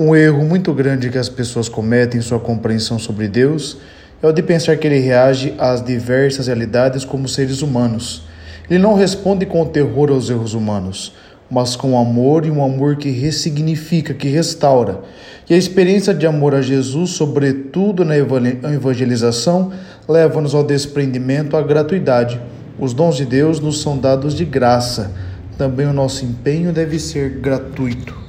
Um erro muito grande que as pessoas cometem em sua compreensão sobre Deus é o de pensar que ele reage às diversas realidades como seres humanos. Ele não responde com terror aos erros humanos, mas com amor e um amor que ressignifica, que restaura. E a experiência de amor a Jesus, sobretudo na evangelização, leva-nos ao desprendimento, à gratuidade. Os dons de Deus nos são dados de graça. Também o nosso empenho deve ser gratuito.